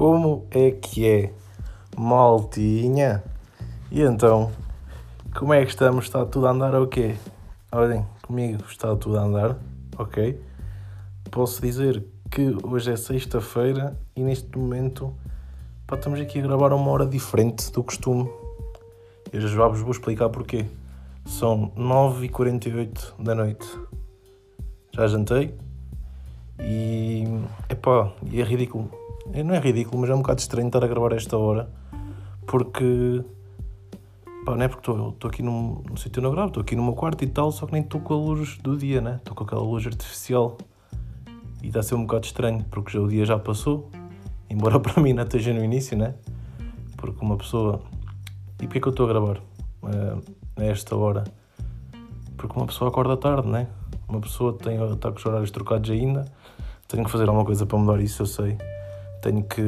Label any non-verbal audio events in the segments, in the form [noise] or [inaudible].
Como é que é, maltinha? E então, como é que estamos? Está tudo a andar ou quê? Olhem, comigo está tudo a andar, ok? Posso dizer que hoje é sexta-feira e neste momento pá, estamos aqui a gravar uma hora diferente do costume. Eu já vos vou explicar porquê. São 9h48 da noite. Já jantei e, epá, e é ridículo. Não é ridículo, mas é um bocado estranho estar a gravar esta hora porque pá, não é porque estou aqui num, sítio não gravo, estou aqui no meu quarto e tal, só que nem estou com a luz do dia, né? Estou com aquela luz artificial e está a ser um bocado estranho porque já, o dia já passou, embora [laughs] para mim não esteja no início, né? Porque uma pessoa. E porquê que eu estou a gravar uh, a esta hora? Porque uma pessoa acorda tarde, né? Uma pessoa tem, está com os horários trocados ainda, tenho que fazer alguma coisa para mudar isso, eu sei. Tenho que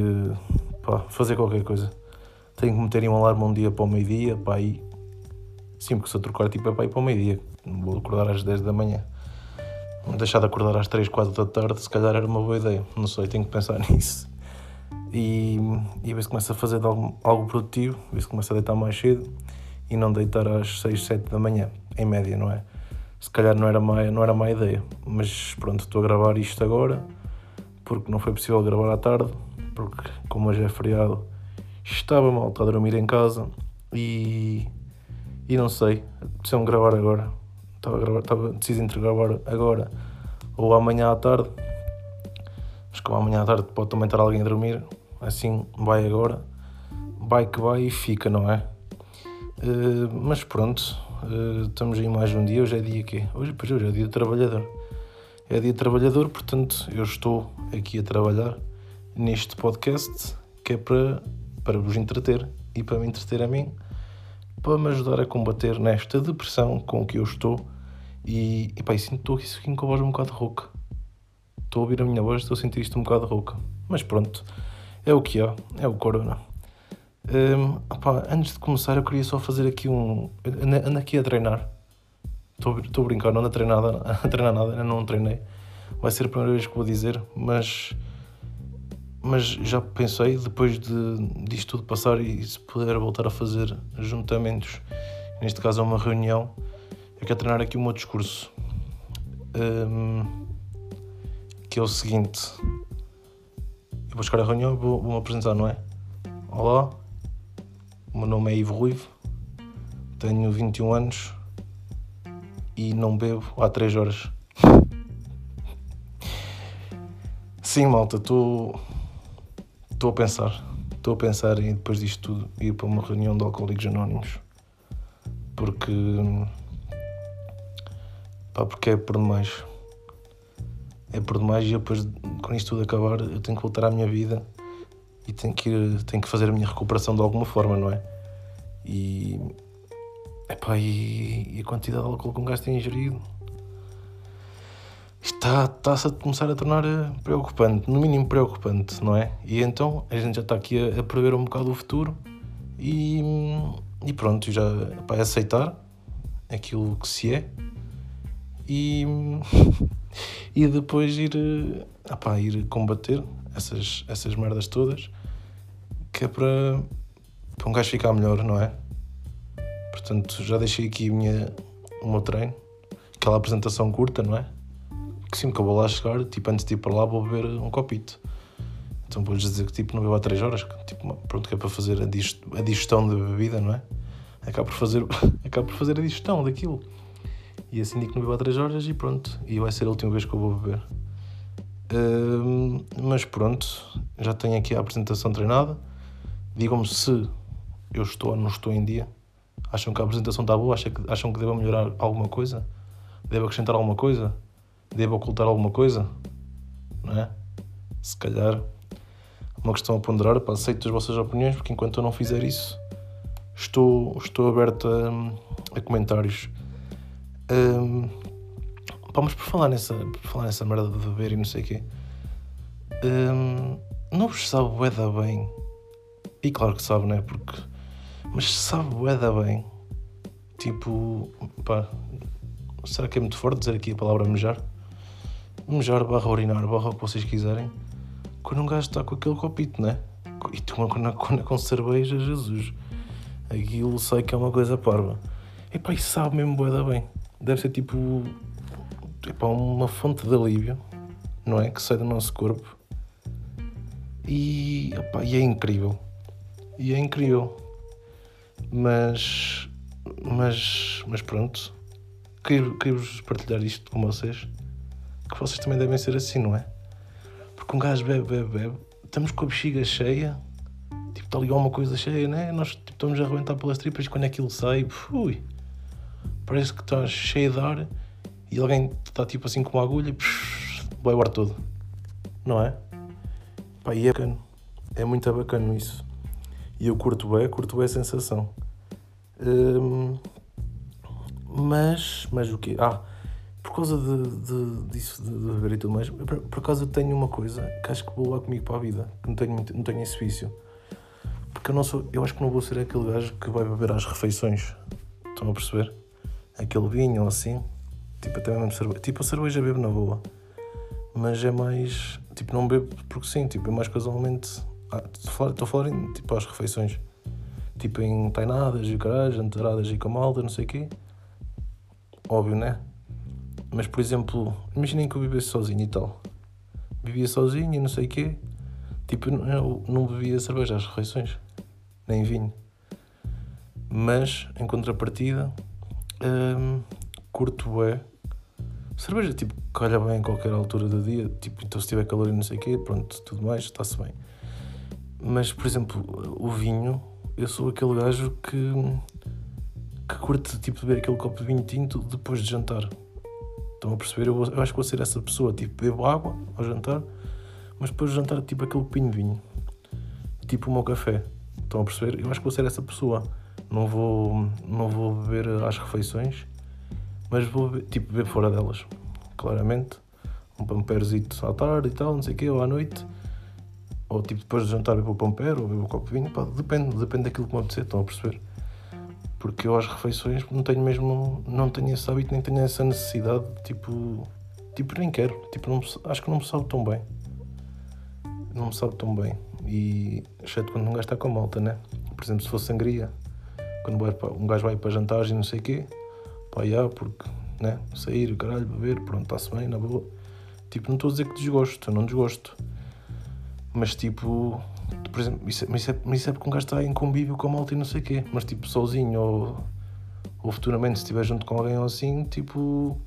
pá, fazer qualquer coisa. Tenho que meter um alarme um dia para o meio-dia, para aí. Sim, porque se eu trocar tipo é para ir para o meio-dia. Vou acordar às 10 da manhã. Deixar de acordar às 3, 4 da tarde, se calhar era uma boa ideia. Não sei, tenho que pensar [laughs] nisso. E, e ver se começa a fazer algo, algo produtivo, ver se começa a deitar mais cedo e não deitar às 6, 7 da manhã, em média, não é? Se calhar não era má, não era má ideia, mas pronto, estou a gravar isto agora porque não foi possível gravar à tarde, porque como hoje é feriado, estava mal, a dormir em casa e, e não sei, preciso gravar agora. Estava, a gravar, estava deciso entre gravar agora ou amanhã à tarde, mas como amanhã à tarde pode também estar alguém a dormir, assim vai agora, vai que vai e fica, não é? Uh, mas pronto, uh, estamos aí mais um dia, hoje é dia quê? Hoje, hoje é dia do trabalhador. É dia trabalhador, portanto eu estou aqui a trabalhar neste podcast que é para, para vos entreter e para me entreter a mim, para me ajudar a combater nesta depressão com que eu estou e, e pá, sinto estou aqui com a voz um bocado rouca. Estou a ouvir a minha voz, estou a sentir isto um bocado rouca. Mas pronto, é o que é, é o corona. Um, antes de começar, eu queria só fazer aqui um. Ando aqui a treinar. Estou a brincar, não ando a treinar, [laughs] a treinar nada, ainda não treinei. Vai ser a primeira vez que vou dizer, mas. Mas já pensei, depois de, disto tudo passar e se puder voltar a fazer juntamentos, neste caso é uma reunião, eu quero treinar aqui o meu discurso. Um, que é o seguinte: eu vou chegar à reunião vou, vou me apresentar, não é? Olá, o meu nome é Ivo Ruivo, tenho 21 anos e não bebo há 3 horas. Sim, malta, estou a pensar. Estou a pensar em depois disto tudo ir para uma reunião de Alcoólicos Anónimos. Porque. pá, porque é por demais. É por demais e depois, quando isto tudo acabar, eu tenho que voltar à minha vida e tenho que, ir, tenho que fazer a minha recuperação de alguma forma, não é? E. Epá, e, e a quantidade de álcool que um gajo tem ingerido está, está-se a começar a tornar eh, preocupante, no mínimo preocupante, não é? E então a gente já está aqui a, a prever um bocado o futuro e, e pronto, já para é aceitar aquilo que se é e, [laughs] e depois ir, epá, ir combater essas, essas merdas todas que é para, para um gajo ficar melhor, não é? Portanto, já deixei aqui minha, o meu treino, aquela apresentação curta, não é? Que sempre que eu vou lá chegar, tipo, antes de ir para lá, vou beber um copito. Então vou-lhes dizer que tipo, não bebo há 3 horas, tipo, pronto, que é para fazer a, a digestão da bebida, não é? Acabo por fazer, [laughs] acabo por fazer a digestão daquilo. E assim digo que não bebo há 3 horas e pronto. E vai ser a última vez que eu vou beber. Uh, mas pronto, já tenho aqui a apresentação treinada. Digam-me se eu estou ou não estou em dia. Acham que a apresentação está boa? Acham que, acham que devo melhorar alguma coisa? Devo acrescentar alguma coisa? Devo ocultar alguma coisa? Não é? Se calhar uma questão a ponderar. Pá, aceito as vossas opiniões, porque enquanto eu não fizer isso, estou, estou aberto a, a comentários. Um, mas por falar, nessa, por falar nessa merda de beber e não sei o quê, um, não vos sabe bué bem. E claro que sabe, não é? Porque mas sabe bué da bem. Tipo, pá, será que é muito forte dizer aqui a palavra mejar? Mejar barra urinar, barra o que vocês quiserem. Quando um gajo está com aquele copito, né? e tu quando, é com cerveja, Jesus. Aquilo sei que é uma coisa parva. Epá, isso sabe mesmo boeda bem. Deve ser tipo epá, uma fonte de alívio, não é? Que sai do nosso corpo. E, epá, e é incrível. E é incrível. Mas, mas, mas pronto. Queria-vos partilhar isto com vocês. Que vocês também devem ser assim, não é? Porque um gajo bebe, bebe, bebe. Estamos com a bexiga cheia. Tipo, está ali alguma coisa cheia, né? Nós tipo, estamos a arrebentar pelas tripas quando aquilo sai, fui. Parece que está cheio de ar e alguém está tipo assim com uma agulha, vai o ar todo. Não é? Pá, e é bacana. É muito bacana isso. E eu curto bem, curto bem a sensação. Hum, mas, mas o quê? Ah, por causa de, de, disso, de, de beber e tudo mais, por, por acaso eu tenho uma coisa que acho que vou lá comigo para a vida, que não tenho, não tenho esse vício. Porque eu não sou, eu acho que não vou ser aquele gajo que vai beber às refeições. Estão a perceber? Aquele vinho ou assim. Tipo, até mesmo cerveja. Tipo, a cerveja bebo na boa. Mas é mais. Tipo, não bebo porque sim, tipo, é mais casualmente. Ah, estou a falar, em, tipo, às refeições. Tipo, em tainadas e caralho, jantaradas e com malta, não sei o quê. Óbvio, né? Mas, por exemplo, imaginem que eu vivesse sozinho e tal. Vivia sozinho e não sei o quê. Tipo, eu não bebia cerveja às refeições. Nem vinho. Mas, em contrapartida, hum, curto é cerveja, tipo, calha bem em qualquer altura do dia. Tipo, então se tiver calor e não sei o quê, pronto, tudo mais, está-se bem. Mas, por exemplo, o vinho, eu sou aquele gajo que, que curte, tipo, beber aquele copo de vinho tinto depois de jantar. Estão a perceber? Eu, eu, acho que vou ser essa pessoa, tipo, bebo água ao jantar, mas depois de jantar, tipo, aquele pinho de vinho. Tipo o meu café. Estão a perceber? Eu acho que vou ser essa pessoa. Não vou, não vou beber às refeições, mas vou beber, tipo, beber fora delas. Claramente. Um pamperzito à tarde e tal, não sei o quê, ou à noite. Ou tipo, depois de jantar bebo o pamper, ou bebo o copo de vinho. Pá, depende, depende daquilo que me apetecer, estão a perceber? porque eu às refeições não tenho mesmo, não tenho esse hábito, nem tenho essa necessidade, tipo, tipo nem quero, tipo, não, acho que não me sabe tão bem, não me sabe tão bem, e exceto quando um gajo está com malta, né? Por exemplo, se fosse sangria, quando um gajo vai para jantar e não sei o quê, pá, já, porque, né? Sair, caralho, beber, pronto, está-se bem, na boa. Tipo, não estou a dizer que desgosto, eu não desgosto. Mas tipo, por exemplo, isso, é, isso, é, isso é porque um gajo está em convívio com a malta e não sei o quê, mas tipo sozinho ou, ou futuramente se estiver junto com alguém ou assim, tipo,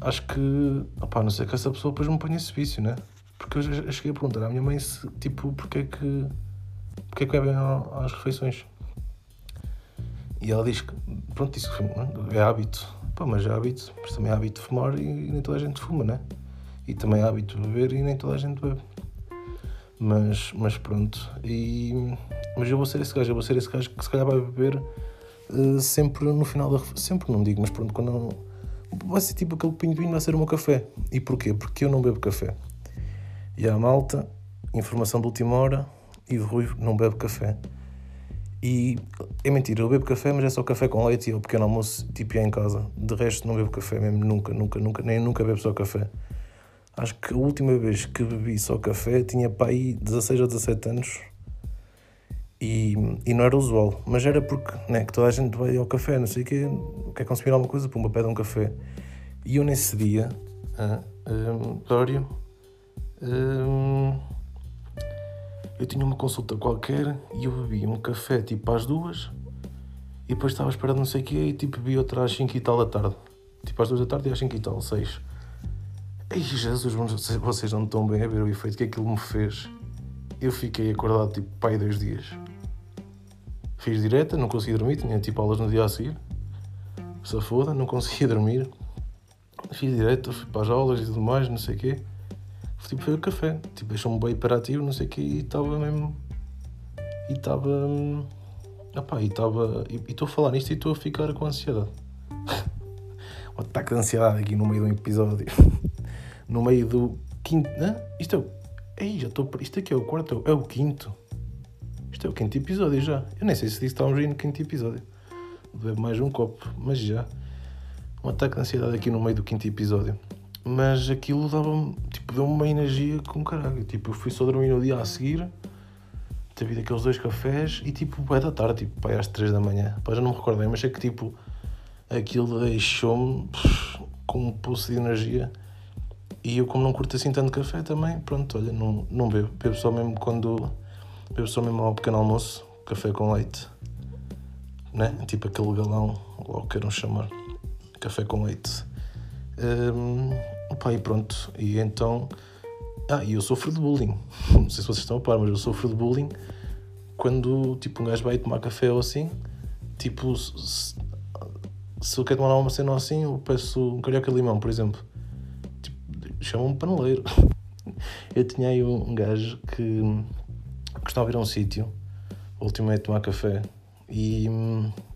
acho que, opá, não sei que essa pessoa depois me ponha esse vício, né? Porque eu, já cheguei a perguntar à minha mãe se, tipo, porque é que, porque é que bebem às refeições. E ela diz que, pronto, isso é hábito. Pá, mas é hábito, mas também é hábito de fumar e, e nem toda a gente fuma, né? E também é hábito de beber e nem toda a gente bebe. Mas, mas pronto. E, mas eu vou ser esse gajo, eu vou ser esse gajo que se calhar vai beber uh, sempre no final da. Sempre não digo, mas pronto, quando não. Vai ser tipo aquele pinho de vinho, vai ser o meu café. E porquê? Porque eu não bebo café. E a malta, informação de última hora, e de Rui não bebe café. E é mentira, eu bebo café, mas é só café com leite e o pequeno almoço, tipo, é em casa. De resto, não bebo café mesmo, nunca, nunca, nunca, nem nunca bebo só café. Acho que a última vez que bebi só café tinha para aí 16 ou 17 anos e, e não era usual, mas era porque né, que toda a gente vai ao café, não sei o quê, quer consumir alguma coisa, pumba, pede um café. E eu nesse dia, ah, um, Dório, um, eu tinha uma consulta qualquer e eu bebi um café tipo às duas e depois estava esperando não sei o quê e tipo bebi outra às 5 e tal da tarde. Tipo às duas da tarde e às 5 e tal, 6. Ei, Jesus, vocês não estão bem a ver o efeito que aquilo me fez. Eu fiquei acordado tipo pai dois dias. Fiz direta, não consegui dormir, tinha tipo aulas no dia a seguir. Se foda, não conseguia [laughs] dormir. Fiz direta, fui para as aulas e tudo mais, não sei o quê. Tipo, foi o café. Tipo, deixou-me bem hiperativo, não sei o quê, e estava mesmo. E estava. Opá, e estava. E estou a falar nisto e estou a ficar com ansiedade. [laughs] um ataque de ansiedade aqui no meio de um episódio. [laughs] no meio do quinto. Hã? Isto é. Ei, já estou. Isto aqui é o quarto. É o quinto. Isto é o quinto episódio já. Eu nem sei se disse estávamos aí no quinto episódio. Bebo mais um copo, mas já. Um ataque de ansiedade aqui no meio do quinto episódio. Mas aquilo dava-me. Tipo, deu-me uma energia com caralho. Tipo, eu fui só dormir no dia a seguir. teve daqueles dois cafés e tipo, vai da tarde, tipo, pai, às 3 da manhã. Pá, já não me recordei, mas é que tipo, aquilo deixou-me com um pulso de energia. E eu, como não curto assim tanto café também, pronto, olha, não, não bebo. Bebo só mesmo quando. Bebo só mesmo ao pequeno almoço, café com leite. Né? Tipo aquele galão, ou queiram chamar. Café com leite. Um, opa, e pronto. E então. Ah, e eu sofro de bullying. [laughs] Não sei se vocês estão a par, mas eu sofro de bullying quando tipo um gajo vai tomar café ou assim. Tipo, se, se eu quero tomar uma cena assim, eu peço um carioca limão, por exemplo. Chamam-me paneleiro. Eu tinha aí um, gajo que gostava de ir a um sítio, ultimamente tomar café, e,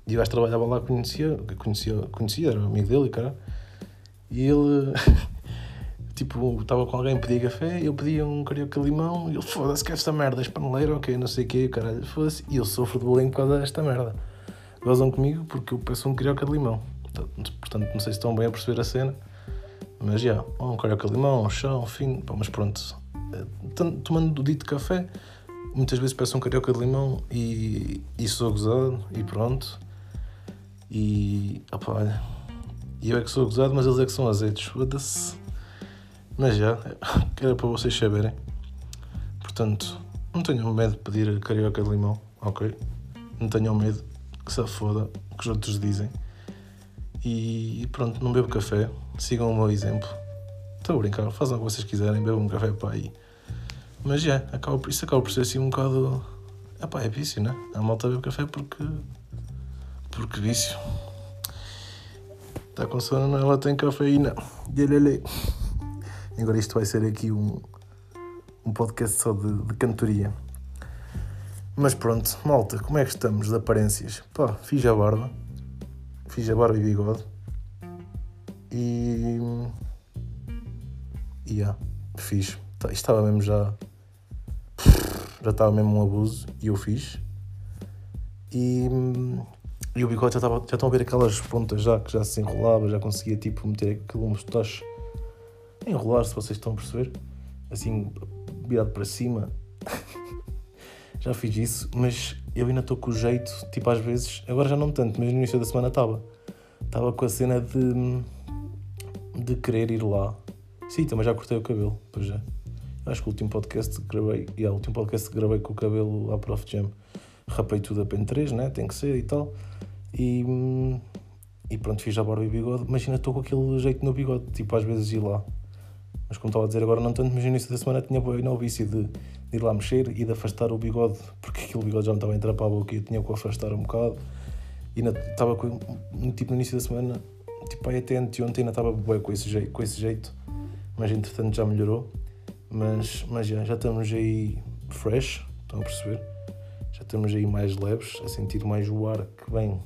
e o gajo trabalhava lá, conhecia, conhecia, conhecia, era amigo dele, cara. E ele, [laughs] tipo, estava com alguém, pedia café, eu pedia um carioca limão, e ele, foda-se que esta merda, és paneleiro, ok, não sei o quê, caralho, foda-se. E eu sofro de bullying por causa desta merda gozam comigo porque eu peço um carioca de limão. Portanto, não sei se estão bem a perceber a cena, mas já, yeah, um carioca limão, um chá, um fim, pá, mas pronto. Eh, tomando o dito café, muitas vezes peço um carioca de limão e, e sou gozado e pronto. E, opá, olha, eu é que sou gozado, mas eles é que são azeitos, foda-se. Mas já, [laughs] era para vocês saberem. Portanto, não tenham medo de pedir carioca de limão, ok? Não tenham medo que se foda que os outros dizem. E pronto, não bebo café, sigam o meu exemplo. Estou a brincar, façam o que vocês quiserem, bebam um café para aí. Mas já, acaba, isso acaba por ser assim um bocado. Epá, é vício, né? A malta bebe café porque. porque vício. Está com sono, ela tem cafeína. Lhelele. Agora isto vai ser aqui um, um podcast só de, de cantoria. Mas pronto, malta, como é que estamos de aparências? Pá, fiz a barba. Fiz a barba e bigode. E. E yeah, fiz. Tá, isto estava mesmo já. Já estava mesmo um abuso e eu fiz. E. E o bigode já, estava, já estão a ver aquelas pontas já que já se enrolava, já conseguia tipo meter aquele mustache enrolar, se vocês estão a perceber. Assim, virado para cima. [laughs] já fiz isso, mas eu ainda estou com o jeito, tipo às vezes, agora já não tanto, mas no início da semana estava. Estava com a cena de, de querer ir lá. Sim, também já cortei o cabelo, pois é. Acho que o último podcast que gravei, yeah, o último podcast que gravei com o cabelo à Prof Jam, rapei tudo a pen 3, né? Tem que ser e tal. E, e pronto, fiz a barba e bigode, mas ainda estou com aquele jeito no bigode, tipo às vezes ir lá. Mas como estava a dizer agora não tanto, mas no início da semana tinha bem o vício de de ir lá mexer e de afastar o bigode, porque aquele bigode já me estava a entrar para a boca e eu tinha que afastar um bocado. E ainda estava com, tipo, no início da semana, tipo, aí até anteontem ainda estava bem com esse jeito, com esse jeito, mas entretanto já melhorou. Mas, mas já, já estamos aí fresh, estão a perceber? Já estamos aí mais leves, a sentir mais o ar que vem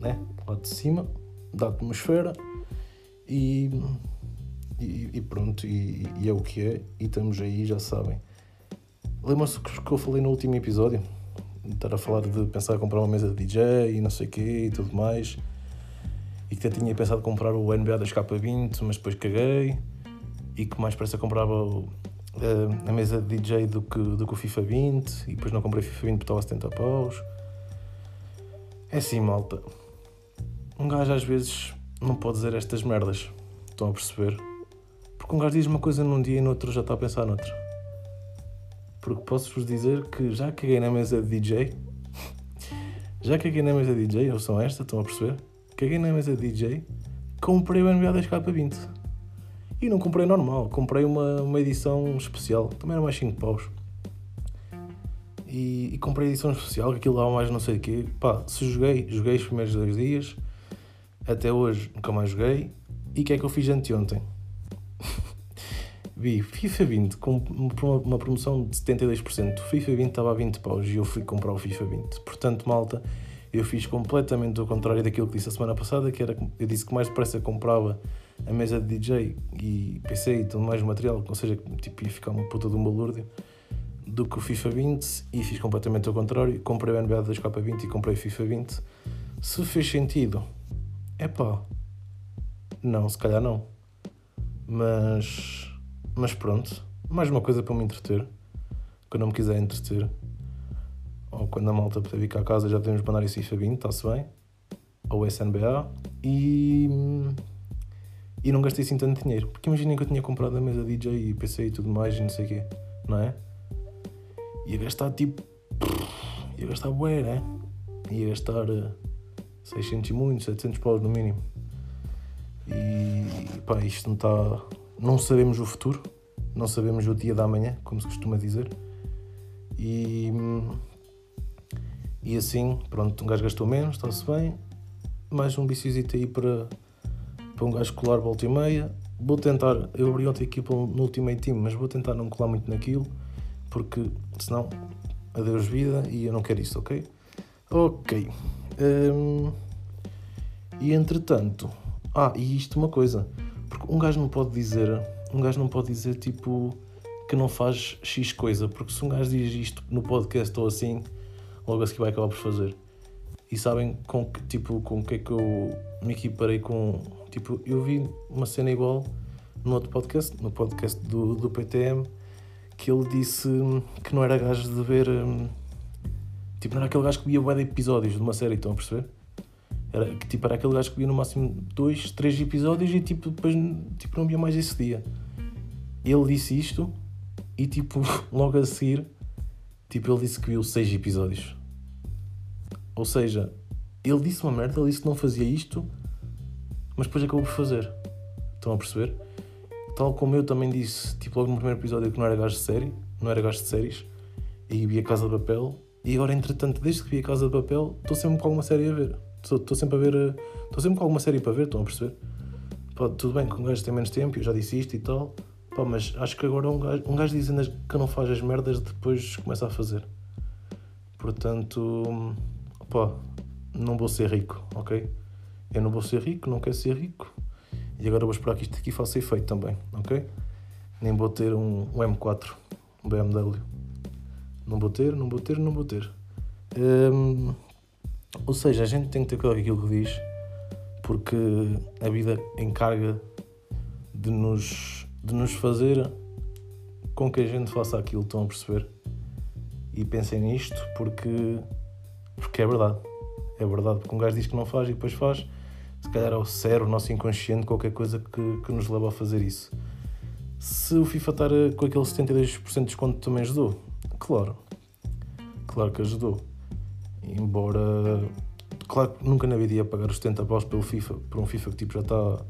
né, lá de cima, da atmosfera e, e, e pronto, e, e é o que é, e estamos aí, já sabem. Lembram-se que eu falei no último episódio? Estar a falar de pensar em comprar uma mesa de DJ e não sei o quê e tudo mais. E que até tinha pensado comprar o NBA da K20, mas depois caguei. E que mais parece comprava o, a, a, mesa de DJ do que, do que o FIFA 20. E depois não comprei FIFA 20 porque estava a 70 paus. É assim, malta. Um gajo às vezes não pode dizer estas merdas. Estão a perceber? Porque um gajo diz uma coisa num dia e no outro já está a pensar noutra porque posso-vos dizer que já caguei na mesa de DJ. já caguei na mesa de DJ, eu sou esta, estão a perceber? Caguei na mesa de DJ, comprei o NBA 10K20. E não comprei normal, comprei uma, uma edição especial, também era mais 5 paus. E, e comprei edição especial, que aquilo lá mais não sei o quê. Pá, se joguei, joguei os primeiros dois dias. Até hoje nunca mais joguei. E o que é que eu fiz anteontem? [laughs] vi FIFA 20 com uma promoção de 72%. O FIFA 20 estava a 20 paus e eu fui comprar o FIFA 20. Portanto, malta, eu fiz completamente o contrário daquilo que disse a semana passada, que era eu disse que mais depressa comprava a mesa de DJ e PC e tudo mais material, ou seja, tipo, ia ficar uma puta de um balúrdio do que o FIFA 20 e fiz completamente o contrário. Comprei o NBA 2K20 e comprei o FIFA 20. Se fez sentido, é pá, não, se calhar não. Mas mas pronto, mais uma coisa para me entreter. Quando eu me quiser entreter, quando a malta puder vir cá a casa já podemos mandar esse FIFA 20, está-se bem. Ou SNBA. E. E não gastei assim tanto dinheiro. Porque imaginem que eu tinha comprado a mesa DJ e PC e tudo mais e não sei o quê. Não é? Ia gastar tipo. Ia gastar bué, né? Ia gastar 600 e muito, 700 paus no mínimo. E pá, isto não está. Não sabemos o futuro, não sabemos o dia da manhã, como se costuma dizer. E. E assim, pronto, um gajo gastou menos, está-se bem. Mais um biciozito aí para, para um gajo colar volta e meia. Vou tentar, eu abri ontem aqui no Ultimate Team, mas vou tentar não colar muito naquilo, porque senão adeus vida e eu não quero isso, ok? Ok. Um, e entretanto, ah, e isto uma coisa, porque um gajo não pode dizer, um gajo não pode dizer tipo que não faz X coisa, porque se um gajo diz isto no podcast ou assim, logo a seguir vai acabar por fazer. E sabem com que tipo com que é que eu me equiparei com. Tipo, eu vi uma cena igual no outro podcast, no podcast do, do PTM, que ele disse que não era gajo de ver. Tipo, não era aquele gajo que via de episódios de uma série, estão a perceber? Era, que, tipo, era aquele gajo que via no máximo dois, três episódios e tipo, depois tipo, não via mais esse dia. Ele disse isto e tipo, [laughs] logo a seguir, tipo, ele disse que viu seis episódios. Ou seja, ele disse uma merda, ele disse que não fazia isto, mas depois acabou por fazer. Estão a perceber? Tal como eu também disse, tipo, logo no primeiro episódio que não era gajo de série, não era gajo de séries, e via Casa de Papel, e agora, entretanto, desde que vi a Casa de Papel, estou sempre com alguma série a ver. Estou sempre a ver. Estou sempre com alguma série para ver, estão a perceber? Pá, tudo bem que um gajo tem menos tempo, eu já disse isto e tal. Pá, mas acho que agora um gajo, um gajo dizendo que não faz as merdas depois começa a fazer. Portanto, pá, não vou ser rico, ok? Eu não vou ser rico, não quero ser rico. E agora vou esperar que isto aqui faça efeito também, ok? Nem vou ter um, um M4, um BMW. Não vou ter, não vou ter, não vou ter. Hum, ou seja, a gente tem que ter cuidado com aquilo que diz, porque a vida encarga de nos, de nos fazer com que a gente faça aquilo, estão a perceber? E pensem nisto porque, porque é verdade. É verdade, porque um gajo diz que não faz e depois faz. Se calhar é o cérebro, o nosso inconsciente, qualquer coisa que, que nos leva a fazer isso. Se o FIFA estar com aquele 72% de desconto também ajudou, claro. Claro que ajudou. Embora, claro que nunca na vida ia pagar os 70 paus pelo FIFA, por um FIFA que tipo já está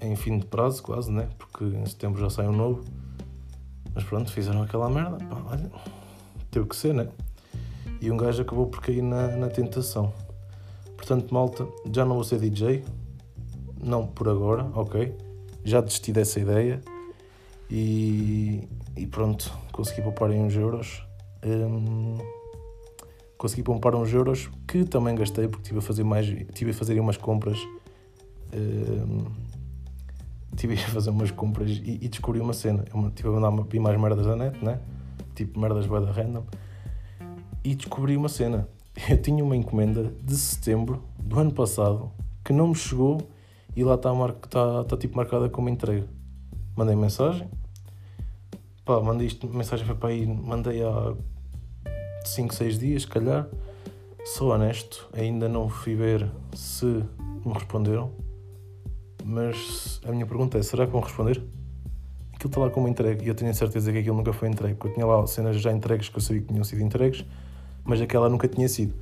em fim de prazo quase, né? Porque em setembro já sai um novo. Mas pronto, fizeram aquela merda, pá, olha, teve que ser, né? E um gajo acabou por cair na, na tentação. Portanto, malta, já não vou ser DJ, não por agora, ok? Já desisti dessa ideia e, e pronto, consegui poupar em uns euros. Hum, consegui poupar uns euros que também gastei porque estive a fazer mais tive a fazer umas compras uh, tive a fazer umas compras e, e descobri uma cena. Eu tive a mandar vi mais merdas da net né? Tipo merdas bué da random. E descobri uma cena. Eu tinha uma encomenda de setembro do ano passado que não me chegou e lá está tá, tá, tipo marcada como entrega. Mandei mensagem. Pá, mandei isto, mensagem para aí mandei a 5, 6 dias, se calhar. Sou honesto, ainda não fui ver se me responderam, mas a minha pergunta é: será que vão responder? Aquilo está lá como entregue e eu tenho certeza que aquilo nunca foi entregue, porque eu tinha lá cenas já entregues que eu sabia que tinham sido entregues, mas aquela nunca tinha sido.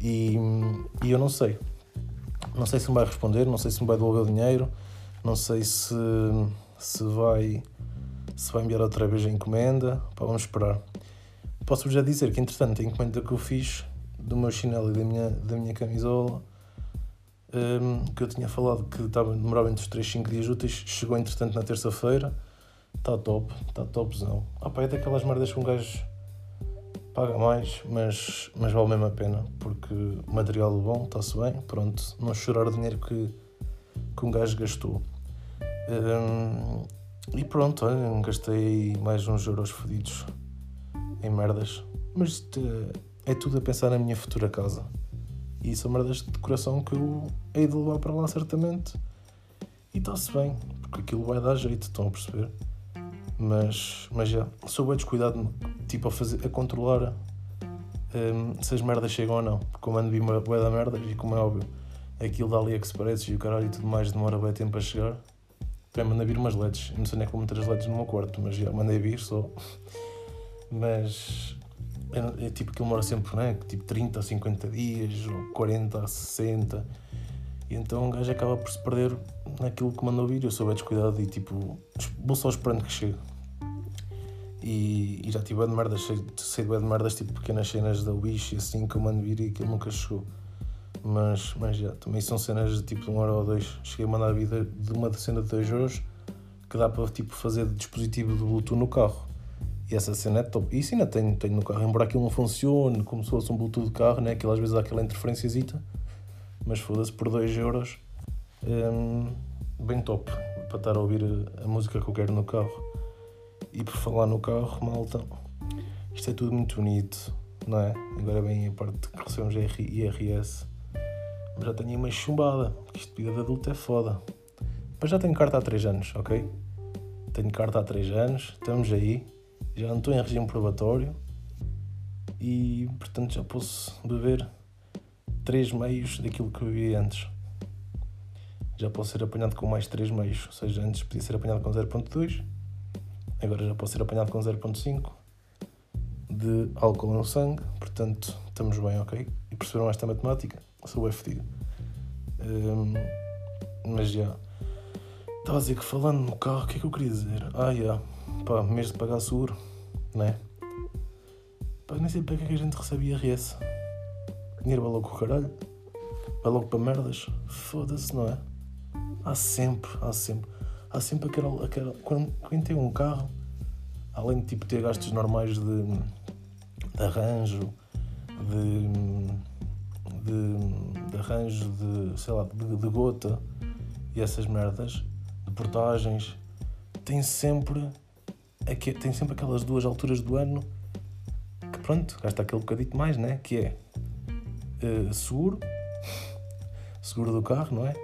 E, e eu não sei. Não sei se me vai responder, não sei se me vai devolver o dinheiro, não sei se, se vai se vai enviar outra vez a encomenda. Pá, vamos esperar. Posso já dizer que, entretanto, a encomenda que eu fiz do meu chinelo e da minha, da minha camisola, um, que eu tinha falado que estava, demorava entre os 3 e 5 dias úteis, chegou, entretanto, na terça-feira. Está top, está topzão. Ah, é daquelas merdas que um gajo paga mais, mas, mas vale mesmo a pena, porque material bom, está-se bem, pronto, não chorar o dinheiro que, que um gajo gastou. Um, e pronto, olha, gastei mais uns euros fodidos em merdas, mas é tudo a pensar na minha futura casa. E são merdas de decoração que eu hei de levar para lá certamente. E está-se bem, porque aquilo vai dar jeito, estão a perceber? Mas, mas já, sou bem descuidado, tipo, a, fazer, a controlar um, se as merdas chegam ou não. Porque como ando vi uma bué da merdas e como é óbvio, aquilo da AliExpress e o caralho e tudo mais demora bem tempo a chegar. Também mandei vir umas LEDs. Não sei nem como meter as LEDs no meu quarto, mas já mandei vir só. Mas é, é tipo aquilo demora sempre, né? Tipo 30 a 50 dias, ou 40 a 60. E então o gajo acaba por se perder naquilo que mandou vir. Eu sou bem descuidado e tipo, vou só esperando que chegue. E, e já tive de merdas, sei de merdas, tipo pequenas cenas da Wish e assim que eu mando vir e aquilo nunca chegou. Mas, mas já, também são cenas de tipo de uma hora ou dois. Cheguei a mandar vir de uma cena de 2 euros que dá para tipo, fazer dispositivo de Bluetooth no carro. E essa cena é top. E isso ainda tenho, tenho no carro, embora aquilo não funcione como se fosse um Bluetooth de carro, né? aquilo às vezes dá aquela interferênciazita. Mas foda-se, por 2 euros, hum, bem top para estar a ouvir a, música que eu quero no carro. E por falar no carro, malta, isto é tudo muito bonito, não é? Agora bem a parte que recebemos IRS. Mas já tenho uma chumbada, porque isto vida de adulto é foda. Mas já tenho carta há 3 anos, ok? Tenho carta há 3 anos, estamos aí, já estou em regime probatório e portanto já posso beber 3 meios daquilo que bebi antes. Já posso ser apanhado com mais 3 meios, ou seja, antes podia ser apanhado com 0.2 Agora já posso ser apanhado com 0.5 de álcool no sangue, portanto estamos bem, ok? E perceberam esta matemática? Sou bem fedido. Um, mas já. Estava a dizer que falando no carro, o que é que eu queria dizer? Ah, já. Pá, mês de pagar seguro, né? Pá, nem sei para que é que a gente recebe IRS. Dinheiro vai logo com o caralho. Vai logo para merdas. Foda-se, não é? Há sempre, há sempre há sempre aquela. aquela quando, quando tem um carro, além de tipo, ter gastos normais de, de arranjo, de, de, de, arranjo de, sei lá, de, de gota e essas merdas, de portagens, tem sempre, tem sempre aquelas duas alturas do ano que pronto, gasta aquele bocadito mais, né? Que é uh, seguro, seguro do carro, não é?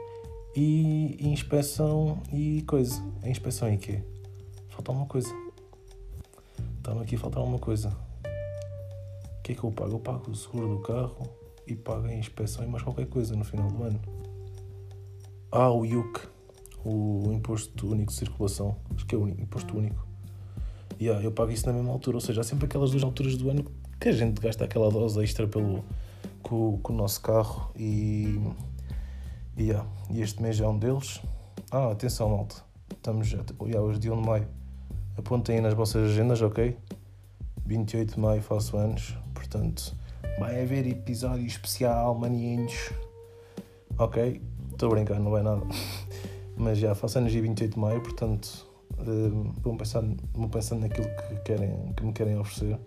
e inspeção e coisa. A inspeção e quê? Falta uma coisa. Estava aqui a faltar uma coisa. O que é que eu pago? Eu pago o seguro do carro e pago a inspeção e mais qualquer coisa no final do ano. Ah, o IUC, o Imposto Único de Circulação. Acho que é o Imposto Único. Yeah, eu pago isso na mesma altura, ou seja, há sempre aquelas duas alturas do ano que a gente gasta aquela dose extra pelo, com, com o nosso carro e Yeah. E este mês é um deles. Ah, atenção, malta. Estamos já. Yeah, hoje, dia 1 de maio. Apontem aí nas vossas agendas, ok? 28 de maio faço anos. Portanto, vai haver episódio especial, maninhos. Ok? Estou a brincar, não é nada. [laughs] Mas já faço anos dia 28 de maio, portanto, uh, vão, pensando, vão pensando naquilo que, querem, que me querem oferecer.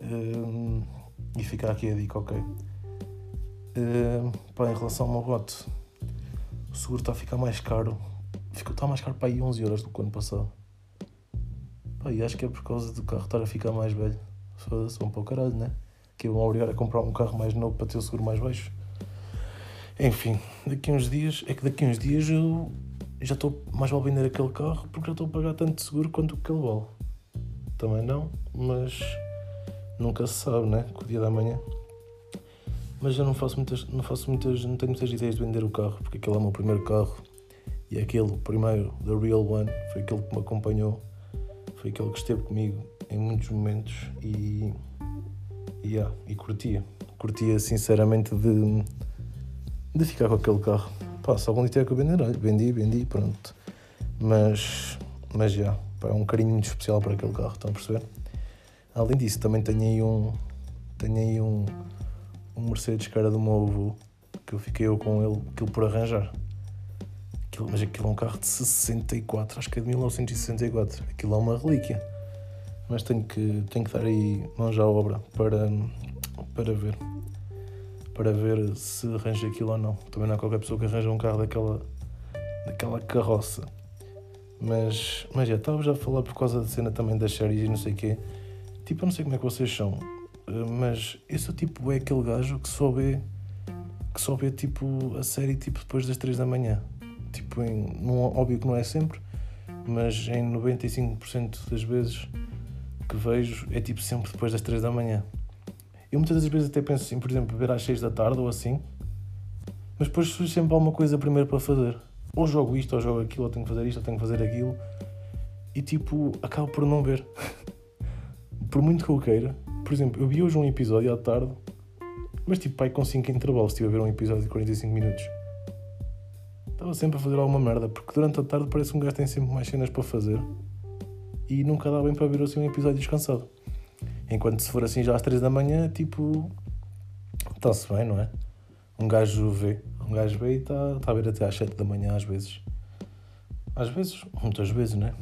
Uh, e ficar aqui a dica, ok? Uh, pá, em relação ao meu bote, o seguro está a ficar mais caro. Está mais caro para aí 11 euros do que o ano passado. Pá, e acho que é por causa do carro estar a ficar mais velho. Foda-se, vão para o caralho, né? Que vão obrigar a comprar um carro mais novo para ter o seguro mais baixo. Enfim, daqui uns dias, é que daqui uns dias eu já estou mais vale vender aquele carro porque já estou a pagar tanto seguro quanto o que ele vale. Também não, mas nunca se sabe, né? Com o dia da manhã mas eu não faço muitas, não faço muitas, não tenho muitas ideias de vender o carro, porque aquele é o meu primeiro carro e é aquele, o primeiro, the real one, foi aquele que me acompanhou, foi aquele que esteve comigo em muitos momentos e, e, yeah, e curtia, curtia sinceramente de, de ficar com aquele carro. Pá, algum dia tiver que vender, olha, vendi, vendi, pronto. Mas, mas já, pá, é um carinho muito especial para aquele carro, estão a perceber? Além disso, também tenho aí um, tenho aí um um Mercedes cara do meu avô, que eu fiquei eu com ele, aquilo por arranjar. Aquilo, mas aquilo é um carro de 64, acho que é de 1964. Aquilo é uma relíquia. Mas tenho que, tenho que dar aí mãos à obra para, para ver. Para ver se arranja aquilo ou não. Também não há qualquer pessoa que arranja um carro daquela, daquela carroça. Mas, mas já estava já a falar por causa da cena também das séries e não sei o quê. Tipo, eu não sei como é que vocês são. Eh, mas esse tipo é aquele gajo que só vê que só vê tipo a série tipo depois das 3 da manhã. Tipo, em, não, óbvio que não é sempre, mas em 95% das vezes que vejo é tipo sempre depois das 3 da manhã. Eu muitas das vezes até penso assim, por exemplo, ver às 6 da tarde ou assim, mas depois surge sempre alguma coisa primeiro para fazer. Ou jogo isto, ou jogo aquilo, ou tenho que fazer isto, ou tenho que fazer aquilo. E tipo, acabo por não ver. [laughs] por muito que eu queira. Por exemplo, eu vi hoje um episódio à tarde, mas tipo, pai, com 5 intervalos, estive a ver um episódio de 45 minutos. Estava sempre a fazer alguma merda, porque durante a tarde parece que um gajo tem sempre mais cenas para fazer e nunca dá bem para ver assim um episódio descansado. Enquanto se for assim já às 3 da manhã, tipo, está-se bem, não é? Um gajo vê, um gajo vê e está tá a ver até às 7 da manhã às vezes. Às vezes, muitas vezes, né?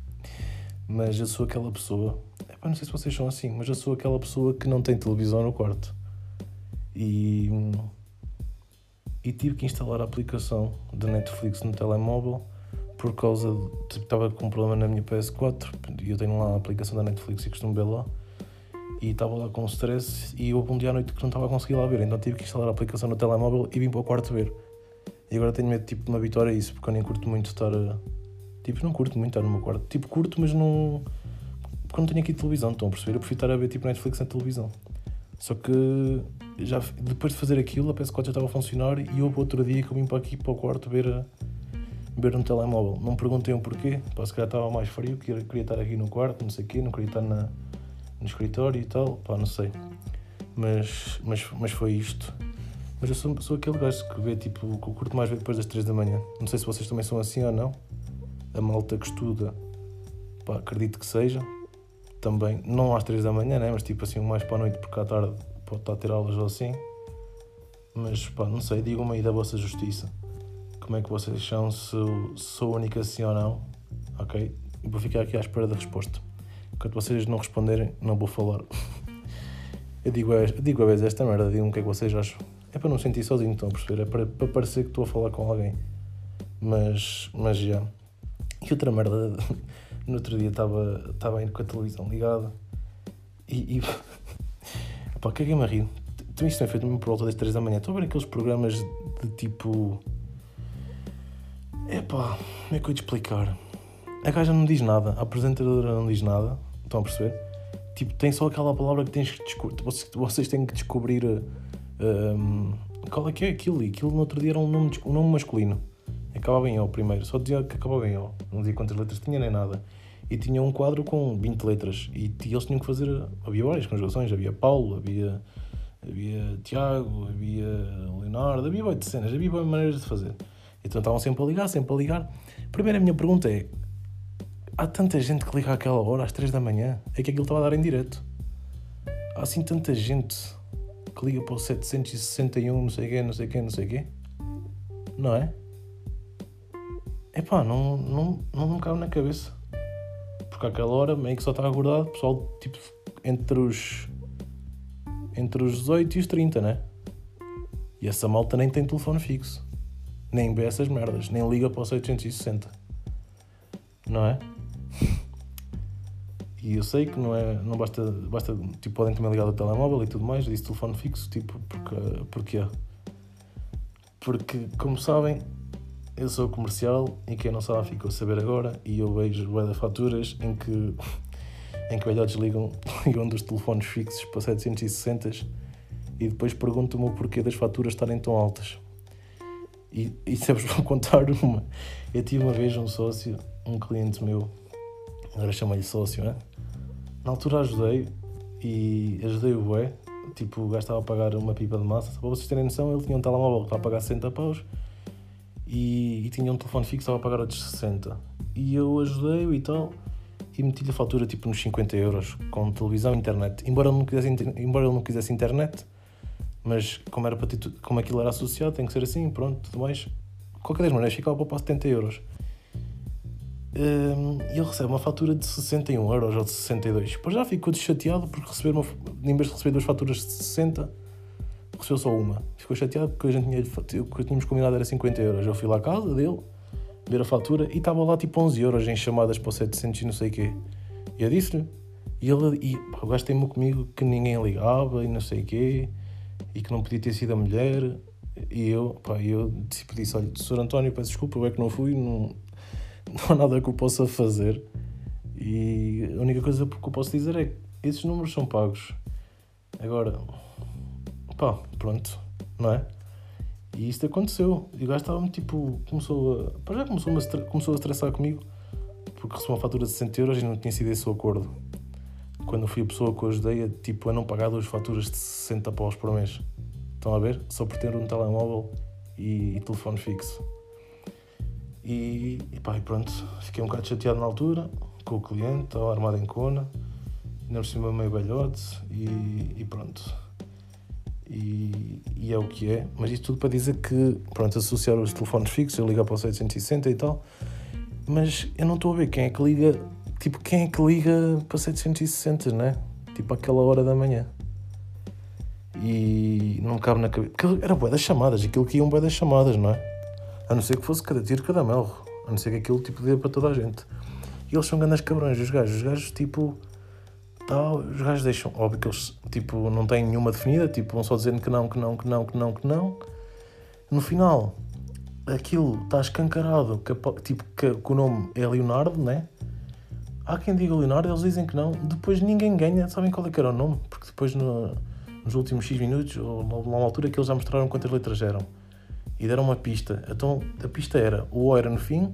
[laughs] mas eu sou aquela pessoa, epá, não sei se vocês são assim, mas eu sou aquela pessoa que não tem televisão no quarto. E, e tive que instalar a aplicação da Netflix no telemóvel por causa de. Tipo, estava com um problema na minha PS4 e eu tenho lá a aplicação da Netflix e costumo ver lá. E estava lá com stress e houve um dia à noite que não estava a conseguir lá ver, então tive que instalar a aplicação no telemóvel e vim para o quarto ver. E agora tenho medo tipo, de me habituar a isso, porque eu nem curto muito estar. A... Tipo, não curto muito estar no meu quarto. Tipo, curto, mas não. Porque não tenho aqui televisão, estão a perceber? Eu prefiro estar a ver tipo Netflix na televisão. Só que já, depois de fazer aquilo, a PS4 já estava a funcionar e houve outro dia que eu vim para aqui para o quarto ver a ver um telemóvel. Não me perguntem o porquê, pá, se calhar estava mais frio, queria estar aqui no quarto, não sei o quê, não queria estar na, no escritório e tal, pá, não sei. Mas, mas, mas foi isto. Mas eu sou, sou aquele gajo que vê, tipo, que eu curto mais ver depois das 3 da manhã. Não sei se vocês também são assim ou não. A malta que estuda, pá, acredito que seja. Também, não às 3 da manhã, né? Mas tipo assim, mais para a noite, porque à tarde pode estar a ter aulas ou assim. Mas pá, não sei, digam-me aí da vossa justiça como é que vocês são, se sou única assim ou não, ok? Vou ficar aqui à espera da resposta. Enquanto vocês não responderem, não vou falar. eu digo, eu digo a vezes esta merda, digam o que é que vocês acham. É para não sentir sozinho, estão a perceber? É para, para parecer que estou a falar com alguém. Mas, mas já. E outra merda, [laughs] no outro dia estava, estava indo com a televisão ligada e. e [laughs] pá, caguei-me a rir. Então isto é feito mesmo por volta das 3 da manhã. Estou a ver aqueles programas de tipo Epá, como é que eu ia te explicar? A gaja não diz nada, a apresentadora não diz nada, estão a perceber? Tipo, tem só aquela palavra que tens que descobrir. Vocês têm que descobrir um, qual é que é aquilo. E aquilo no outro dia era um nome, um nome masculino. Acabava em O primeiro, só dizia que acabava em O. Não dizia quantas letras tinha nem nada. E tinha um quadro com 20 letras. E, e eles tinham que fazer. Havia várias conjugações. Havia Paulo, havia, havia Tiago, havia Leonardo, havia oito cenas, havia várias maneiras de fazer. Então estavam sempre a ligar, sempre a ligar. Primeiro a minha pergunta é: há tanta gente que liga àquela hora, às 3 da manhã? É que aquilo estava a dar em direto. Há assim tanta gente que liga para o 761, não sei quê, não sei quê, não sei quê. Não é? Epá, não, não, não me cabe na cabeça. Porque àquela hora meio que só está acordado, pessoal, tipo, entre os. entre os 18 e os 30, né? E essa malta nem tem telefone fixo nem vê essas merdas, nem liga para o 860. Não é? E eu sei que não é, não basta, basta tipo, podem também ligar o telemóvel e tudo mais, disse telefone fixo, tipo, porque, porque Porque, como sabem, eu sou comercial e quem não sabe ficou a saber agora e eu vejo bué faturas em que, [laughs] em que velhotes ligam, [laughs] ligam dos telefones fixos para 760 e depois perguntam-me o porquê das faturas estarem tão altas. E, e [laughs] se vos vou contar uma. Eu tive uma vez um sócio, um cliente meu, agora chama-lhe sócio, né? Na altura ajudei e ajudei o bué. Tipo, o gajo estava a pagar uma pipa de massa. Para vocês terem noção, ele tinha um telemóvel que estava a pagar 60 paus e, e tinha um telefone fixo que estava a pagar outros 60. E eu ajudei-o e tal e meti-lhe a fatura tipo nos 50 euros com televisão e internet. Embora ele não quisesse, embora ele não quisesse internet, mas como, era para ter, como aquilo era associado, tem que ser assim, pronto, tudo mais. Qualquer das maneiras, ficava para poupar 70 euros. E ele recebe uma fatura de 61 euros ou de 62. Depois já ficou chateado porque receber uma, em vez de receber duas faturas de 60, recebeu só uma. Ficou chateado porque a gente tinha, o que tínhamos combinado era 50 euros. Eu fui lá à casa dele, ver a fatura e estava lá tipo 11 euros em chamadas para 700 e não sei o quê. E eu disse-lhe. E ele, e, pá, o gajo tem-me comigo que ninguém ligava e não sei o quê e que não podia ter sido a mulher. E eu, pá, eu tipo, disse: Olha, Sr. António, peço desculpa, eu é que não fui, não, [laughs] não há nada que eu possa fazer. E a única coisa que eu posso dizer é que esses números são pagos. Agora, pá, pronto, não é? E isto aconteceu. E o gajo estava-me tipo. Começou a. Já começou a, começou a estressar comigo porque recebeu uma fatura de 60 euros e não tinha sido esse o acordo. Quando fui a pessoa que eu ajudei a, tipo, a não pagar duas faturas de 60 paus por mês. Estão a ver? Só por ter um telemóvel e, e telefone fixo. E, e pá, e pronto, fiquei um bocado chateado na altura com o cliente, estava armado em cona, ainda por cima meio velhote e, e pronto. E, e, é o que é, mas isto tudo para dizer que, pronto, associar os telefones fixos, eu ligar para o 760 e tal, mas eu não estou a ver quem é que liga, tipo, quem é que liga para 760, né? Tipo, aquela hora da manhã. E não cabe na cabeça. Era boa das chamadas, aquilo que iam boa das chamadas, não é? A não ser que fosse cada tiro, cada melro. A não ser que aquilo tipo dê para toda a gente. E eles são grandes cabrões, os gajos. Os gajos, tipo. Tal, os gajos deixam. Óbvio que eles, tipo, não têm nenhuma definida. Tipo, vão só dizendo que não, que não, que não, que não, que não. No final, aquilo está escancarado. Que, tipo, que, que o nome é Leonardo, né? Há quem diga Leonardo, eles dizem que não. Depois ninguém ganha. Sabem qual é que era o nome? Porque depois, no, nos últimos X minutos, ou numa altura, que eles já mostraram quantas letras eram e deram uma pista. Então a pista era o O era no fim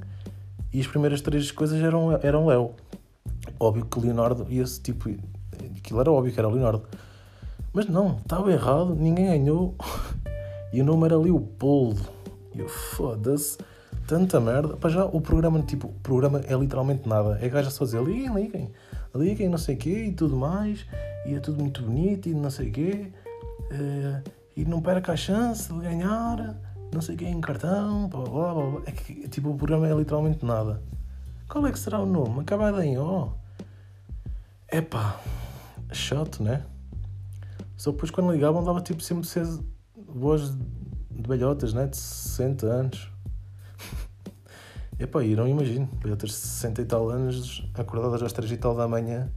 e as primeiras três coisas eram, eram Léo. Óbvio que Leonardo e esse tipo. Aquilo era óbvio que era Leonardo. Mas não, estava errado, ninguém ganhou. [laughs] E o nome era Leopoldo. E eu foda-se, tanta merda. Para já o programa, tipo, o programa é literalmente nada. É gajo só dizer liguem, liguem, liguem, não sei o quê e tudo mais. E é tudo muito bonito e não sei o quê. Uh, e não perca a chance de ganhar não sei quem em cartão, blá blá blá. É que tipo, o programa é literalmente nada. Qual é que será o nome? Acabado em O. Epá, chato, né? Só depois quando ligavam dava tipo sempre ser voz de velhotas, né? De 60 anos. [laughs] Epá, e não imagino, velhotas de 60 e tal anos, acordadas às 3 e tal da manhã,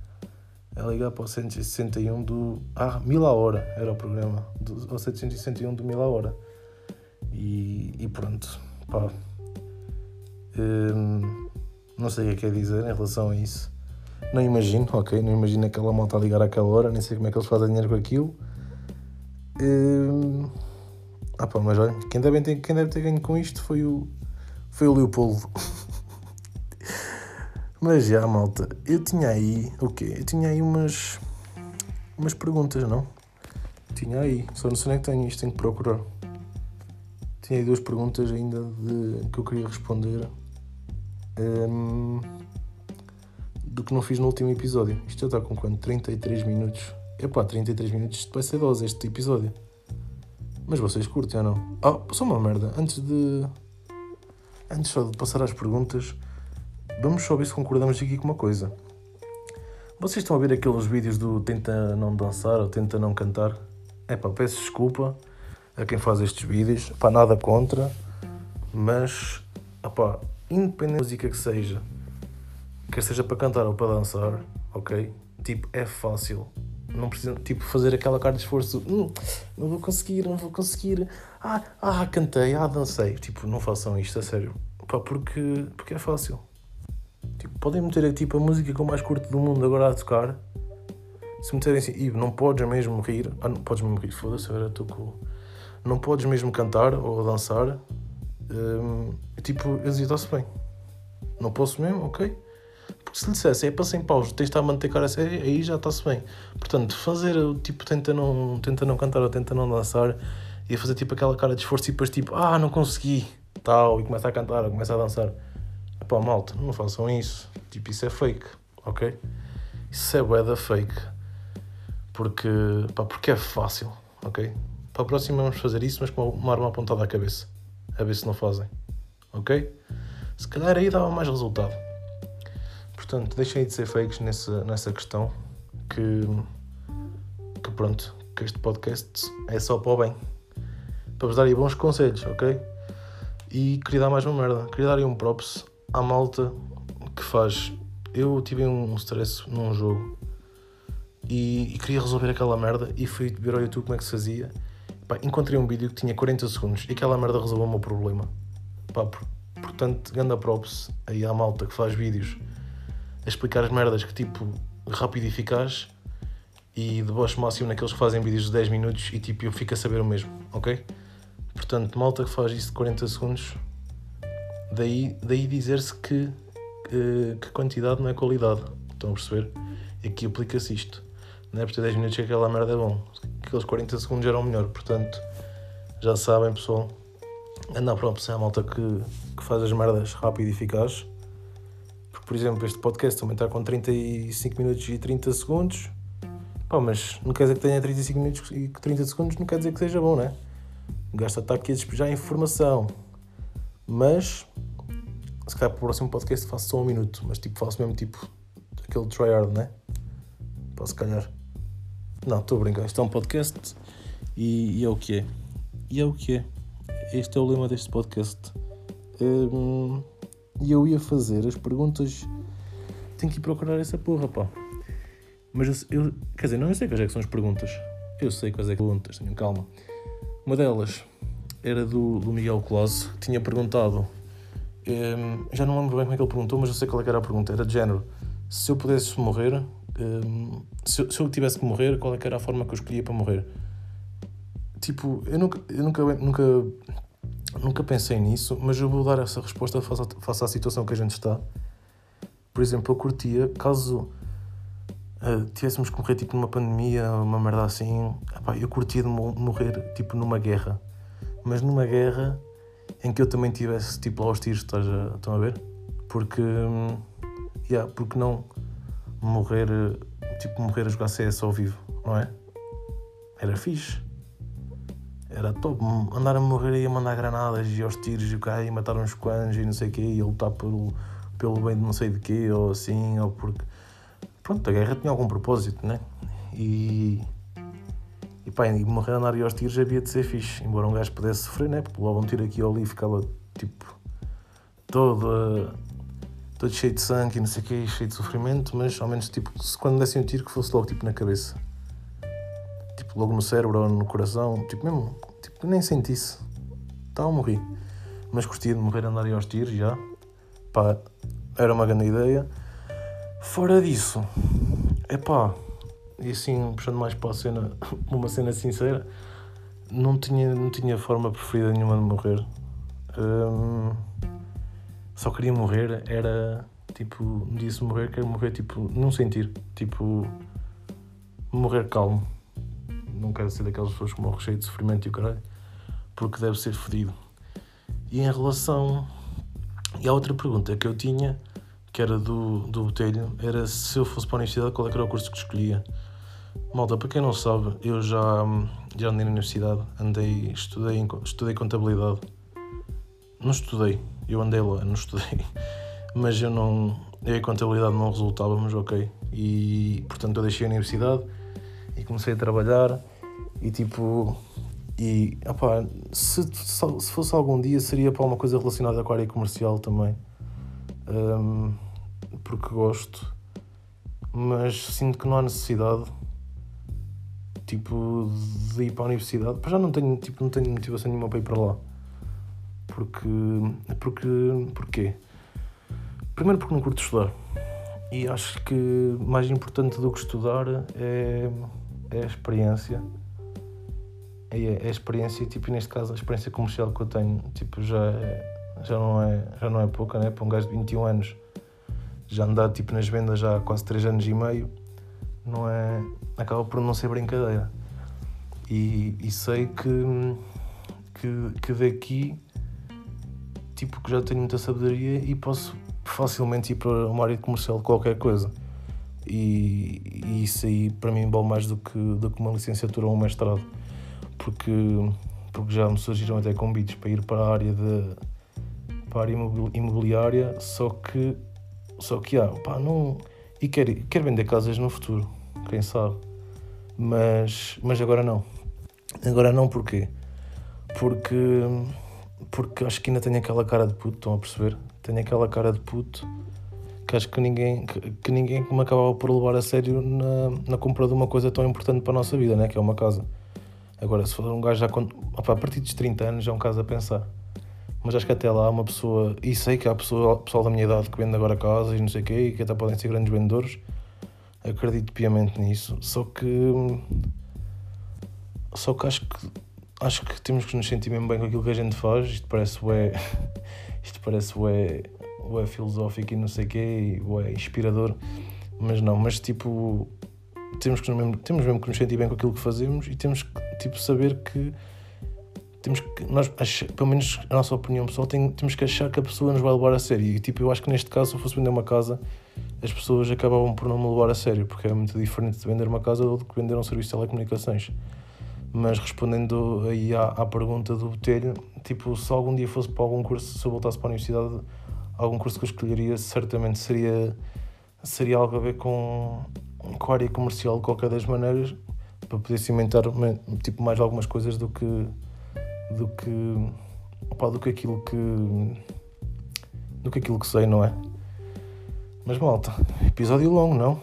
a ligar para o 161 do. Ah, mil a hora era o programa. Do, o 761 do mil a hora. E, e pronto, pá. Hum, não sei o que é que é dizer em relação a isso. Não imagino, ok? Não imagino aquela moto a ligar àquela hora, nem sei como é que eles fazem dinheiro com aquilo. Hum, ah pá, mas olha, quem deve, ter, quem deve ter ganho com isto foi o, foi o Leopoldo. [laughs] mas já, malta, eu tinha aí, o quê? Eu tinha aí umas, umas perguntas, não? Tinha aí, só não sei onde é que tenho isto, tenho que procurar. Tinha aí duas perguntas ainda de, que eu queria responder um, do que não fiz no último episódio. Isto já está com quanto? 33 minutos. Epá, 33 minutos, isto vai ser dose este episódio. Mas vocês curtem ou não? Ah, só uma merda. Antes de. Antes só de passar às perguntas, vamos só ver se concordamos aqui com uma coisa. Vocês estão a ver aqueles vídeos do tenta não dançar ou tenta não cantar? Epá, peço desculpa a quem faz estes vídeos. Pá, nada contra, mas, opá, independente da música que seja, quer seja para cantar ou para dançar, ok? Tipo, é fácil. Não precisa, tipo, fazer aquela cara de esforço. Hum, não vou conseguir, não vou conseguir. Ah, ah, cantei, ah, dancei. Tipo, não façam isto, a sério. Pá, porque, porque é fácil. Tipo, podem meter tipo, a música com mais curto do mundo agora a tocar. Se meterem assim, e não podes mesmo rir. Ah, não podes mesmo rir, foda-se, agora estou com não podes mesmo cantar ou dançar, hum, tipo, eu dizia, está-se bem. Não posso mesmo, ok? Porque se lhe dissesse, é para 100 paus, tens de estar a manter cara séria, aí já está-se bem. Portanto, fazer, tipo, tenta não, tenta não cantar ou tenta não dançar, e fazer tipo aquela cara de esforço e depois tipo, ah, não consegui, tal, e começa a cantar ou começa a dançar. Pá, malta, não façam isso. Tipo, isso é fake, ok? Isso é bué fake. Porque, pá, porque é fácil, ok? Para a próxima vamos fazer isso, mas com uma arma apontada à cabeça. A ver se não fazem. Ok? Se calhar aí dava mais resultado. Portanto, deixem de ser fakes nessa, nessa questão. Que, que pronto, que este podcast é só para o bem. Para vos dar aí bons conselhos, ok? E queria dar mais uma merda. Queria dar um props à malta que faz. Eu tive um stress num jogo e, e, queria resolver aquela merda e fui ver ao YouTube como é que se fazia Pá, encontrei um vídeo que tinha 40 segundos e aquela merda resolveu o meu problema. Pá, portanto, ganda props aí à malta que faz vídeos a explicar as merdas que tipo rápido e eficaz e deboche máximo naqueles que fazem vídeos de 10 minutos e tipo eu fico a saber o mesmo, ok? Portanto, malta que faz isso de 40 segundos, daí, daí dizer-se que, que, que quantidade não é qualidade. Estão a perceber? E aqui aplica-se isto. Não é por ter 10 minutos que aquela merda é bom. Aqueles 40 segundos eram melhor. Portanto, já sabem, pessoal. Andar para a malta que, que faz as merdas rápido e eficaz. Porque, por exemplo, este podcast também está com 35 minutos e 30 segundos. Pá, mas não quer dizer que tenha 35 minutos e 30 segundos, não quer dizer que seja bom, não é? O gajo está aqui a despejar informação. Mas, se calhar para o próximo podcast faço só um minuto, mas tipo, faço mesmo tipo aquele tryhard, né? Posso calhar. Não, estou a brincar. Isto é um podcast e, e, é o que é. E é o que é. Este é o lema deste podcast. Hum, e eu ia fazer as perguntas. Tenho que ir procurar essa porra, pá. Mas eu, eu quer dizer, não eu sei quais é que são as perguntas. Eu sei quais é que são as perguntas, tenham calma. Uma delas era do, do Miguel Close, tinha perguntado. Um, já não lembro bem como é que ele perguntou, mas eu sei qual é era a pergunta. Era de género: se eu pudesse morrer, um, se, se, eu tivesse que morrer, qual é era a forma que eu escolhia para morrer? Tipo, eu nunca, eu nunca, nunca, nunca pensei nisso, mas eu vou dar essa resposta face, face à situação que a gente está. Por exemplo, eu curtia, caso uh, tivéssemos que morrer tipo numa pandemia, uma merda assim, epá, eu curtia de morrer tipo numa guerra. Mas numa guerra em que eu também tivesse tipo lá aos tiros, estás a, estão a ver? Porque, hum, yeah, porque não morrer, tipo morrer a jogar CS ao vivo, não é? Era fixe. Era top, andar a morrer e a mandar granadas e aos tiros e o cara e matar uns quantos e não sei o quê e a lutar pelo, pelo bem de não sei de quê ou assim, ou porque pronto, a guerra tinha algum propósito, né? E. E pá, e morrer a andar aos tiros havia de ser fixe, embora um gajo pudesse sofrer, né? Porque logo um tiro aqui ou ali ficava tipo. todo. Todo cheio de sangue e não sei o quê, cheio de sofrimento, mas ao menos tipo, se quando dessem um tiro que fosse logo tipo na cabeça. Tipo, logo no cérebro ou no coração, tipo mesmo, tipo, nem sentisse. Então morri. Mas curtia de morrer andar aos tiros já. Pá, era uma grande ideia. Fora disso, é pá, e assim, puxando mais para a cena, [laughs] uma cena sincera, não tinha, não tinha forma preferida nenhuma de morrer. Um, só queria morrer, era tipo, disse morrer, quero morrer tipo, não sentir, tipo, morrer calmo. Não quero ser daquelas pessoas que morrem cheio de sofrimento e o caralho, porque deve ser fodido. E em relação. E a outra pergunta que eu tinha que era do, do Botelho, era se eu fosse para a universidade, qual é era o curso que escolhia. Malta, para quem não sabe, eu já, já andei na universidade, andei, estudei, estudei contabilidade. Não estudei, eu andei lá, não estudei. Mas eu não. Eu e contabilidade não resultávamos, ok. E portanto eu deixei a universidade e comecei a trabalhar e tipo. E se, se fosse algum dia seria para uma coisa relacionada com a área comercial também um, porque gosto, mas sinto que não há necessidade tipo de ir para a universidade. já não tenho, tipo, não tenho motivação nenhuma para ir para lá. Porque. Porque. Porquê? Primeiro porque não curto estudar. E acho que mais importante do que estudar é, é a experiência. É, é a experiência, tipo, neste caso, a experiência comercial que eu tenho, tipo, já é, já não é, já não é pouca, né? Para um gajo de 21 anos já andar tipo nas vendas já há quase 3 anos e meio, não é, acaba por não ser brincadeira. E, e sei que, que, que daqui tipo que já tenho muita sabedoria e posso facilmente ir para uma área comercial de qualquer coisa. E, e isso aí para mim vale mais do que, do que uma licenciatura ou um mestrado. Porque, porque já me surgiram até convites para ir para a área de para a área imobiliária, só que, só que há, pá, não. E quer, quer vender casas no futuro, quem sabe. Mas, mas agora não. Agora não porquê? Porque, porque acho que ainda tenho aquela cara de puto, estão a perceber? Tenho aquela cara de puto que acho que ninguém, que, que ninguém me acabava por levar a sério na, na compra de uma coisa tão importante para a nossa vida, né? que é uma casa. Agora, se for um gajo já com, opa, a partir dos 30 anos, é um caso a pensar. Mas acho que até lá uma pessoa, e sei que há pessoa, pessoal da minha idade que vende agora casas e não sei o quê, e que até podem ser grandes vendedores, acredito piamente nisso. Só que. Só que acho que. Acho que temos que nos sentir mesmo bem com aquilo que a gente faz. Isto parece ué. [laughs] Isto parece ué, ué filosófico e não sei o quê, ué inspirador. Mas não, mas tipo. Temos, que mesmo, temos mesmo que nos sentir bem com aquilo que fazemos e temos que tipo, saber que temos que, nós, pelo menos a nossa opinião pessoal, tem, temos que achar que a pessoa nos vai levar a sério. E tipo, eu acho que neste caso, se eu fosse vender uma casa, as pessoas acabavam por não me levar a sério, porque é muito diferente de vender uma casa do que vender um serviço de telecomunicações. Mas respondendo aí à, à pergunta do Botelho, tipo, se algum dia fosse para algum curso, se eu voltasse para a universidade, algum curso que eu escolheria certamente seria, seria algo a ver com, com a área comercial de qualquer das maneiras, para poder cimentar tipo, mais algumas coisas do que do que opa, do que aquilo que do que aquilo que sei, não é? Mas malta, episódio longo, não?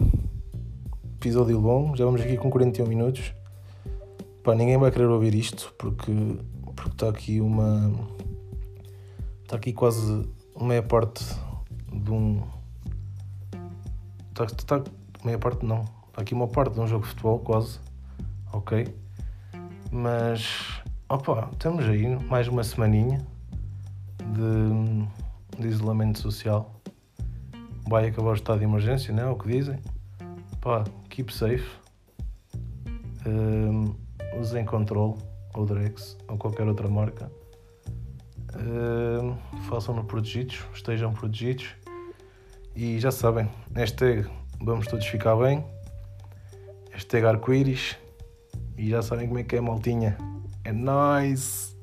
Episódio longo, já vamos aqui com 41 minutos. Pá, ninguém vai querer ouvir isto porque porque está aqui uma está aqui quase meia parte de um está, está meia parte não está aqui uma parte de um jogo de futebol quase ok mas Opa, estamos aí, mais uma semaninha de, de isolamento social. Vai acabar o estado de emergência, não é o que dizem? Pá, keep safe. Um, usem control ou Drex ou qualquer outra marca. Um, Façam-no protegidos, estejam protegidos. E já sabem, hashtag vamos todos ficar bem. Hashtag arco-íris. E já sabem como é que é, maltinha. É nóis!